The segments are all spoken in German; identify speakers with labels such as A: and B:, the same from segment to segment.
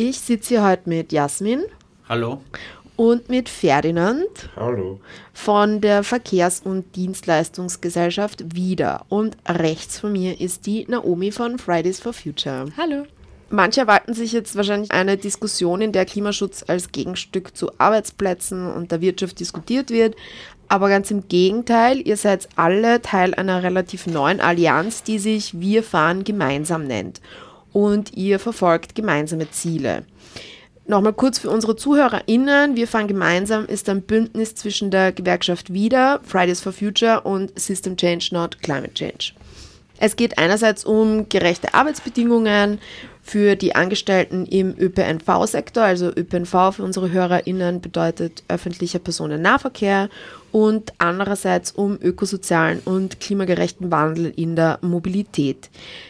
A: Ich sitze hier heute mit Jasmin.
B: Hallo.
A: Und mit Ferdinand.
C: Hallo.
A: Von der Verkehrs- und Dienstleistungsgesellschaft wieder. Und rechts von mir ist die Naomi von Fridays for Future.
D: Hallo.
A: Manche erwarten sich jetzt wahrscheinlich eine Diskussion, in der Klimaschutz als Gegenstück zu Arbeitsplätzen und der Wirtschaft diskutiert wird. Aber ganz im Gegenteil, ihr seid alle Teil einer relativ neuen Allianz, die sich Wir fahren gemeinsam nennt. Und ihr verfolgt gemeinsame Ziele. Nochmal kurz für unsere ZuhörerInnen. Wir fahren gemeinsam ist ein Bündnis zwischen der Gewerkschaft Wieder, Fridays for Future und System Change, not Climate Change. Es geht einerseits um gerechte Arbeitsbedingungen für die Angestellten im ÖPNV-Sektor, also ÖPNV für unsere HörerInnen bedeutet öffentlicher Personennahverkehr und andererseits um ökosozialen und klimagerechten Wandel in der Mobilität.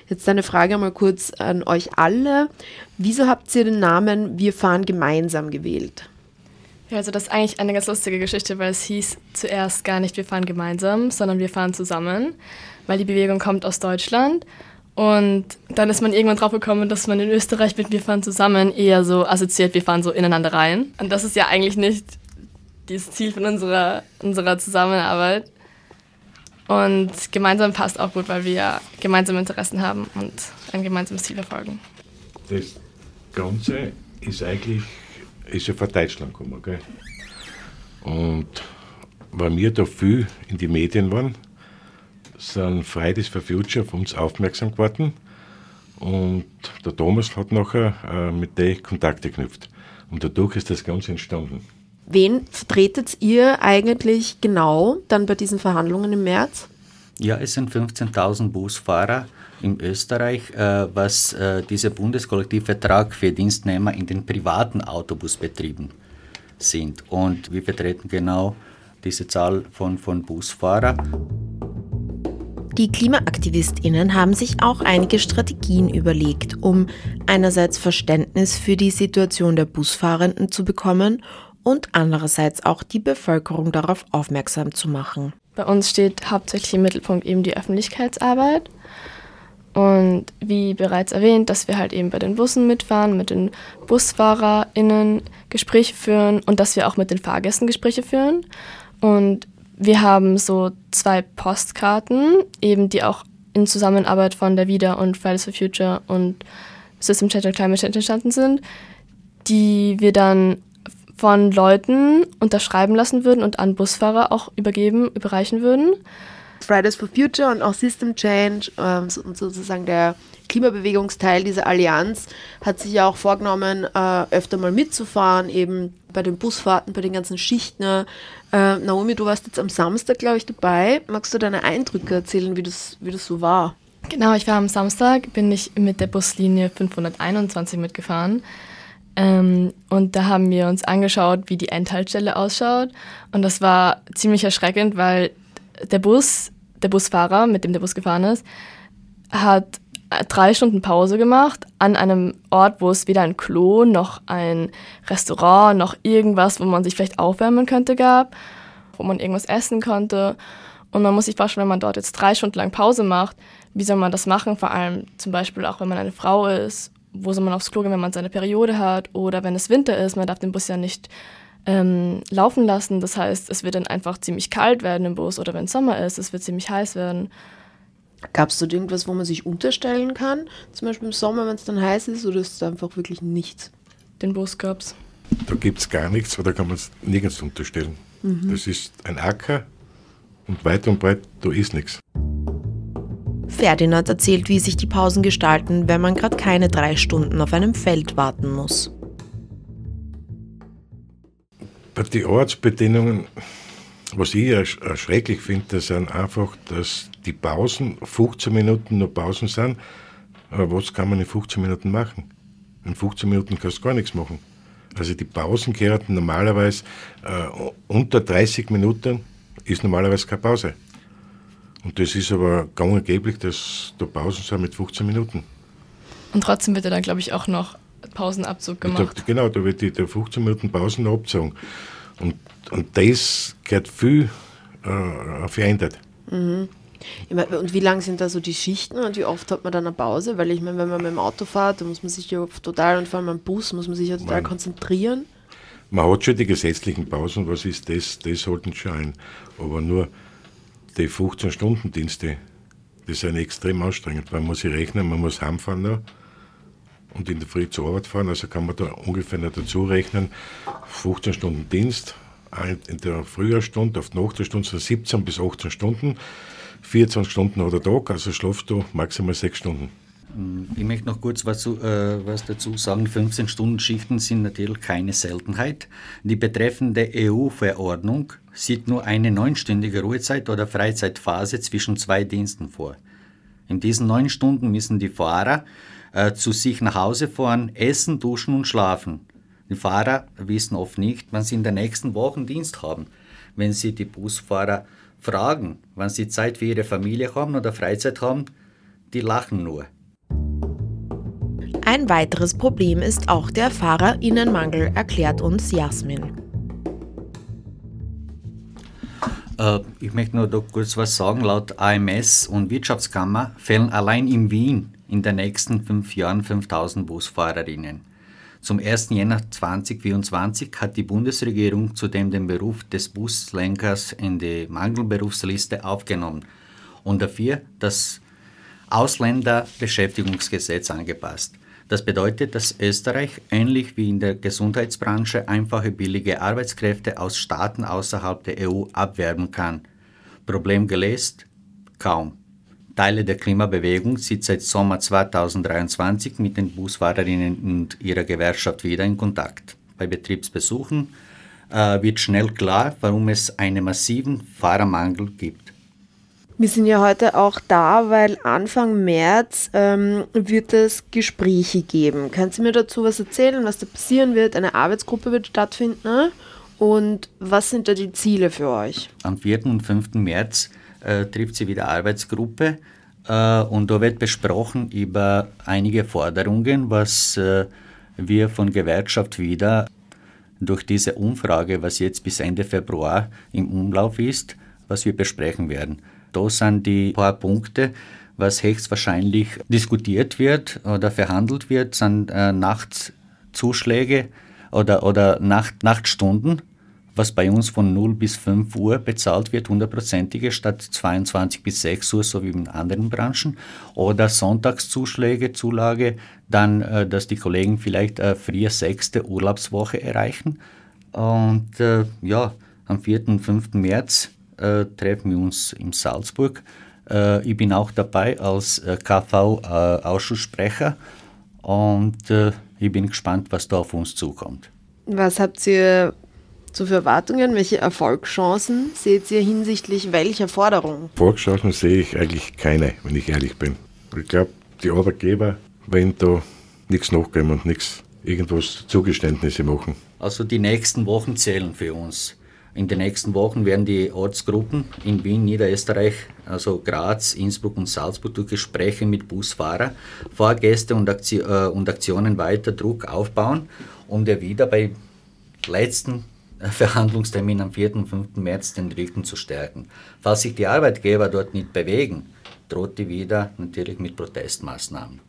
A: Jetzt eine Frage mal kurz an euch alle. Wieso habt ihr den Namen Wir fahren gemeinsam gewählt?
D: Ja, also das ist eigentlich eine ganz lustige Geschichte, weil es hieß zuerst gar nicht Wir fahren gemeinsam, sondern Wir fahren zusammen, weil die Bewegung kommt aus Deutschland. Und dann ist man irgendwann drauf gekommen, dass man in Österreich mit Wir fahren zusammen eher so assoziiert, wir fahren so ineinander rein. Und das ist ja eigentlich nicht das Ziel von unserer, unserer Zusammenarbeit. Und gemeinsam passt auch gut, weil wir ja gemeinsame Interessen haben und ein gemeinsames Ziel verfolgen.
C: Das Ganze ist eigentlich ist ja von Deutschland gekommen. Gell? Und weil wir da viel in die Medien waren, sind Fridays for Future auf uns aufmerksam geworden. Und der Thomas hat nachher äh, mit denen Kontakte geknüpft. Und dadurch ist das Ganze entstanden.
A: Wen vertretet ihr eigentlich genau dann bei diesen Verhandlungen im März?
B: Ja, es sind 15.000 Busfahrer in Österreich, äh, was äh, dieser Bundeskollektivvertrag für Dienstnehmer in den privaten Autobusbetrieben sind. Und wir vertreten genau diese Zahl von, von Busfahrern.
A: Die KlimaaktivistInnen haben sich auch einige Strategien überlegt, um einerseits Verständnis für die Situation der Busfahrenden zu bekommen und andererseits auch die Bevölkerung darauf aufmerksam zu machen.
D: Bei uns steht hauptsächlich im Mittelpunkt eben die Öffentlichkeitsarbeit. Und wie bereits erwähnt, dass wir halt eben bei den Bussen mitfahren, mit den BusfahrerInnen Gespräche führen und dass wir auch mit den Fahrgästen Gespräche führen. Und wir haben so zwei Postkarten, eben die auch in Zusammenarbeit von der WIDA und Fridays for Future und System Change und Climate Change entstanden sind, die wir dann von Leuten unterschreiben lassen würden und an Busfahrer auch übergeben, überreichen würden.
A: Fridays for Future und auch System Change ähm, sozusagen der Klimabewegungsteil dieser Allianz hat sich ja auch vorgenommen, äh, öfter mal mitzufahren, eben bei den Busfahrten, bei den ganzen Schichten. Äh, Naomi, du warst jetzt am Samstag, glaube ich, dabei. Magst du deine Eindrücke erzählen, wie das, wie das so war?
D: Genau, ich war am Samstag, bin ich mit der Buslinie 521 mitgefahren. Ähm, und da haben wir uns angeschaut, wie die Endhaltestelle ausschaut. Und das war ziemlich erschreckend, weil der Bus, der Busfahrer, mit dem der Bus gefahren ist, hat drei Stunden Pause gemacht an einem Ort, wo es weder ein Klo noch ein Restaurant noch irgendwas, wo man sich vielleicht aufwärmen könnte, gab, wo man irgendwas essen konnte. Und man muss sich vorstellen, wenn man dort jetzt drei Stunden lang Pause macht, wie soll man das machen? Vor allem zum Beispiel auch, wenn man eine Frau ist wo soll man aufs Klo gehen, wenn man seine Periode hat oder wenn es Winter ist. Man darf den Bus ja nicht ähm, laufen lassen. Das heißt, es wird dann einfach ziemlich kalt werden im Bus oder wenn Sommer ist, es wird ziemlich heiß werden.
A: Gab es dort irgendwas, wo man sich unterstellen kann? Zum Beispiel im Sommer, wenn es dann heiß ist, oder ist es einfach wirklich nichts?
D: Den Bus gab es.
C: Da gibt es gar nichts, weil da kann man es nirgends unterstellen. Mhm. Das ist ein Acker und weit und breit, da ist nichts.
A: Ferdinand erzählt, wie sich die Pausen gestalten, wenn man gerade keine drei Stunden auf einem Feld warten muss.
C: Bei den Ortsbedingungen, was ich erschrecklich finde, sind einfach, dass die Pausen 15 Minuten nur Pausen sind. Aber was kann man in 15 Minuten machen? In 15 Minuten kannst du gar nichts machen. Also die Pausen gehören normalerweise äh, unter 30 Minuten ist normalerweise keine Pause. Und das ist aber gang und geblich, dass da Pausen sind mit 15 Minuten.
D: Und trotzdem wird ja dann, glaube ich, auch noch Pausenabzug gemacht.
C: Da, genau, da wird die, der 15 Minuten Pausen abgezogen. Und, und das gehört viel äh, verändert. Mhm.
A: Und wie lang sind da so die Schichten und wie oft hat man dann eine Pause? Weil ich meine, wenn man mit dem Auto fährt, dann muss man sich ja total, und vor allem am Bus, muss man sich ja total man, konzentrieren.
C: Man hat schon die gesetzlichen Pausen, was ist das? Das sollten schon ein. Aber nur die 15-Stunden-Dienste, die sind extrem anstrengend. Man muss sich rechnen, man muss heimfahren noch und in der Früh zur Arbeit fahren. Also kann man da ungefähr dazu rechnen, 15 Stunden Dienst, in der Frühjahrstunde, auf die Nachtstunde sind 17 bis 18 Stunden, 24 Stunden oder Tag, also schlafst du maximal 6 Stunden.
B: Ich möchte noch kurz was, äh, was dazu sagen. 15-Stunden-Schichten sind natürlich keine Seltenheit. Die betreffende EU-Verordnung sieht nur eine neunstündige Ruhezeit oder Freizeitphase zwischen zwei Diensten vor. In diesen neun Stunden müssen die Fahrer äh, zu sich nach Hause fahren, essen, duschen und schlafen. Die Fahrer wissen oft nicht, wann sie in der nächsten Woche Dienst haben. Wenn sie die Busfahrer fragen, wann sie Zeit für ihre Familie haben oder Freizeit haben, die lachen nur.
E: Ein weiteres Problem ist auch der Fahrerinnenmangel, erklärt uns Jasmin.
B: Äh, ich möchte nur kurz was sagen. Laut AMS und Wirtschaftskammer fehlen allein in Wien in den nächsten fünf Jahren 5000 Busfahrerinnen. Zum 1. Jänner 2024 hat die Bundesregierung zudem den Beruf des Buslenkers in die Mangelberufsliste aufgenommen und dafür das Ausländerbeschäftigungsgesetz angepasst. Das bedeutet, dass Österreich ähnlich wie in der Gesundheitsbranche einfache billige Arbeitskräfte aus Staaten außerhalb der EU abwerben kann. Problem gelöst? Kaum. Teile der Klimabewegung sind seit Sommer 2023 mit den Busfahrerinnen und ihrer Gewerkschaft wieder in Kontakt. Bei Betriebsbesuchen äh, wird schnell klar, warum es einen massiven Fahrermangel gibt.
A: Wir sind ja heute auch da, weil Anfang März ähm, wird es Gespräche geben. Kannst du mir dazu was erzählen, was da passieren wird? Eine Arbeitsgruppe wird stattfinden. Ne? Und was sind da die Ziele für euch?
B: Am 4. und 5. März äh, trifft sie wieder Arbeitsgruppe äh, und da wird besprochen über einige Forderungen, was äh, wir von Gewerkschaft wieder durch diese Umfrage, was jetzt bis Ende Februar im Umlauf ist, was wir besprechen werden. Da sind die paar Punkte, was höchstwahrscheinlich diskutiert wird oder verhandelt wird, sind äh, Nachtzuschläge oder, oder Nacht, Nachtstunden was bei uns von 0 bis 5 Uhr bezahlt wird, hundertprozentige statt 22 bis 6 Uhr, so wie in anderen Branchen. Oder Sonntagszuschläge, Zulage, dann, äh, dass die Kollegen vielleicht äh, früher sechste Urlaubswoche erreichen. Und äh, ja, am 4. und 5. März äh, treffen wir uns in Salzburg. Äh, ich bin auch dabei als äh, KV-Ausschusssprecher und ich bin gespannt, was da auf uns zukommt.
A: Was habt ihr so für Erwartungen, welche Erfolgschancen seht ihr hinsichtlich welcher Forderungen?
C: Erfolgschancen sehe ich eigentlich keine, wenn ich ehrlich bin. Ich glaube, die Arbeitgeber werden da nichts nachgeben und nichts, irgendwas Zugeständnisse machen.
B: Also die nächsten Wochen zählen für uns. In den nächsten Wochen werden die Ortsgruppen in Wien, Niederösterreich, also Graz, Innsbruck und Salzburg durch Gespräche mit Busfahrer, Fahrgäste und, äh, Aktionen weiter Druck aufbauen, um der wieder bei letzten Verhandlungstermin am 4. und 5. März den Rücken zu stärken. Falls sich die Arbeitgeber dort nicht bewegen, droht die wieder natürlich mit Protestmaßnahmen.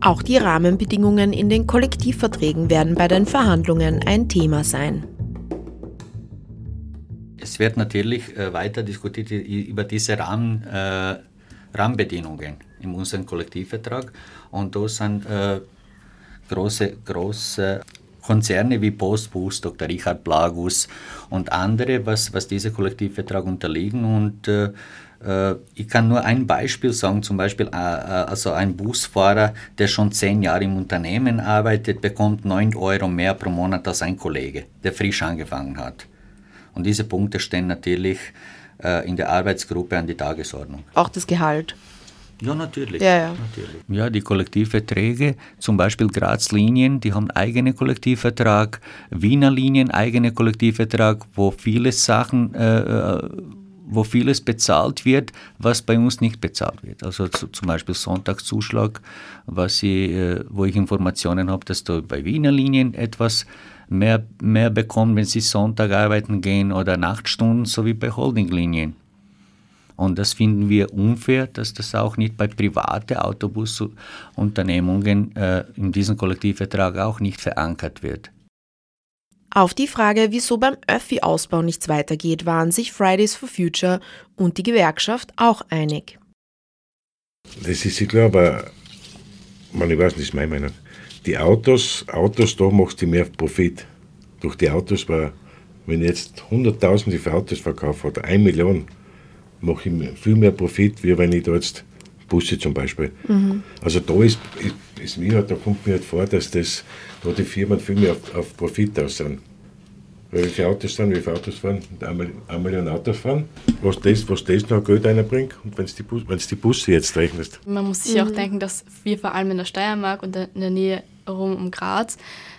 E: Auch die Rahmenbedingungen in den Kollektivverträgen werden bei den Verhandlungen ein Thema sein.
B: Es wird natürlich äh, weiter diskutiert über diese Rahmen, äh, Rahmenbedingungen in unserem Kollektivvertrag und da sind äh, große, große Konzerne wie Postbus, Dr. Richard Blagus und andere, was, was diese Kollektivvertrag unterliegen. Und äh, äh, ich kann nur ein Beispiel sagen, zum Beispiel äh, äh, also ein Busfahrer, der schon zehn Jahre im Unternehmen arbeitet, bekommt 9 Euro mehr pro Monat als ein Kollege, der frisch angefangen hat. Und diese Punkte stehen natürlich in der Arbeitsgruppe an die Tagesordnung.
A: Auch das Gehalt.
B: Ja, natürlich.
A: Ja, ja.
B: natürlich. Ja, die Kollektivverträge, zum Beispiel Graz-Linien, die haben eigenen Kollektivvertrag, Wiener Linien eigenen Kollektivvertrag, wo viele Sachen, äh, äh, wo vieles bezahlt wird, was bei uns nicht bezahlt wird. Also zu, zum Beispiel Sonntagszuschlag, was ich, äh, wo ich Informationen habe, dass du bei Wiener Linien etwas mehr, mehr bekommen, wenn sie Sonntag arbeiten gehen oder Nachtstunden, so wie bei Holdinglinien. Und das finden wir unfair, dass das auch nicht bei privaten Autobusunternehmungen äh, in diesem Kollektivvertrag auch nicht verankert wird.
E: Auf die Frage, wieso beim Öffi-Ausbau nichts weitergeht, waren sich Fridays for Future und die Gewerkschaft auch einig.
C: Das ist ja klar, aber man, ich weiß nicht, das ist meine Meinung. Die Autos, Autos, da machst du mehr Profit. Durch die Autos war, wenn ich jetzt hunderttausende für Autos verkaufe oder eine Million, mache ich viel mehr Profit, wie wenn ich da jetzt Busse zum Beispiel. Mhm. Also da ist, ist mir, da kommt mir halt vor, dass das, da die Firmen viel mehr auf, auf Profit aus sind. Weil wie viele Autos sind, wie viele Autos fahren, eine Million Autos fahren, was das, was das noch Geld einbringt und wenn du die, Bus, die Busse jetzt rechnest.
D: Man muss sich mhm. auch denken, dass wir vor allem in der Steiermark und in der Nähe rum um Graz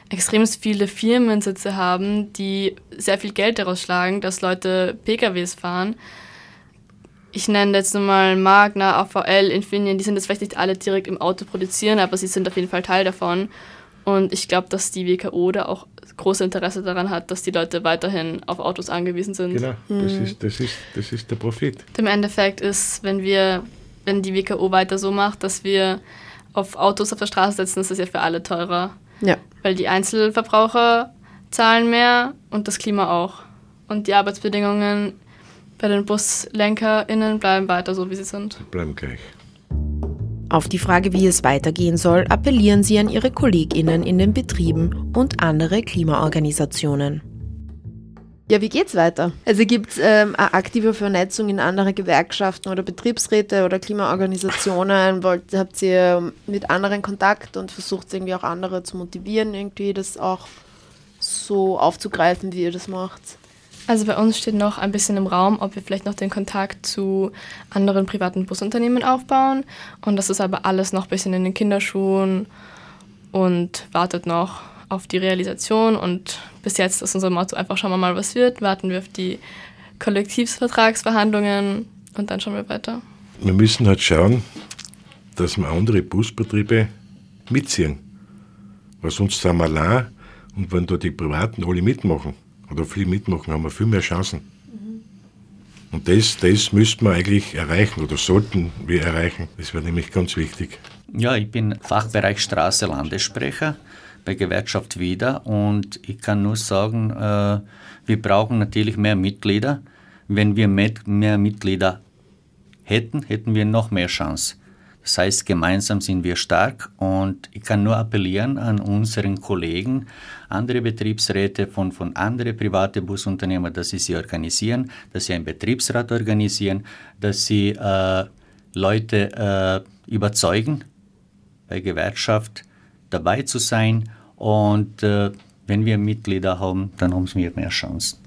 D: extrem viele Firmensitze haben, die sehr viel Geld daraus schlagen, dass Leute PKWs fahren ich nenne jetzt mal Magna, AVL, Infineon, die sind jetzt vielleicht nicht alle direkt im Auto produzieren, aber sie sind auf jeden Fall Teil davon. Und ich glaube, dass die WKO da auch großes Interesse daran hat, dass die Leute weiterhin auf Autos angewiesen sind.
C: Genau, das, mhm. ist, das, ist, das ist der Profit.
D: Im Endeffekt ist, wenn wir, wenn die WKO weiter so macht, dass wir auf Autos auf der Straße setzen, ist das ja für alle teurer.
A: Ja.
D: Weil die Einzelverbraucher zahlen mehr und das Klima auch. Und die Arbeitsbedingungen bei den BuslenkerInnen bleiben weiter so, wie sie sind.
C: Bleiben gleich.
E: Auf die Frage, wie es weitergehen soll, appellieren sie an ihre KollegInnen in den Betrieben und andere Klimaorganisationen.
A: Ja, wie geht's weiter? Also gibt es ähm, eine aktive Vernetzung in andere Gewerkschaften oder Betriebsräte oder Klimaorganisationen? Wollt, habt ihr mit anderen Kontakt und versucht irgendwie auch andere zu motivieren, irgendwie das auch so aufzugreifen, wie ihr das macht?
D: Also bei uns steht noch ein bisschen im Raum, ob wir vielleicht noch den Kontakt zu anderen privaten Busunternehmen aufbauen. Und das ist aber alles noch ein bisschen in den Kinderschuhen und wartet noch auf die Realisation. Und bis jetzt ist unser Motto einfach, schauen wir mal, was wird. Warten wir auf die Kollektivvertragsverhandlungen und dann schauen wir weiter.
C: Wir müssen halt schauen, dass wir andere Busbetriebe mitziehen. Weil sonst sind wir allein und wenn da die Privaten alle mitmachen, oder viel mitmachen, haben wir viel mehr Chancen. Mhm. Und das, das müssten wir eigentlich erreichen oder sollten wir erreichen. Das wäre nämlich ganz wichtig.
B: Ja, ich bin Fachbereich Straße Landessprecher bei Gewerkschaft Wieder und ich kann nur sagen, äh, wir brauchen natürlich mehr Mitglieder. Wenn wir mehr Mitglieder hätten, hätten wir noch mehr Chance. Das heißt, gemeinsam sind wir stark und ich kann nur appellieren an unseren Kollegen, andere Betriebsräte von, von anderen privaten Busunternehmern, dass sie sie organisieren, dass sie einen Betriebsrat organisieren, dass sie äh, Leute äh, überzeugen, bei Gewerkschaft dabei zu sein und äh, wenn wir Mitglieder haben, dann haben wir mehr Chancen.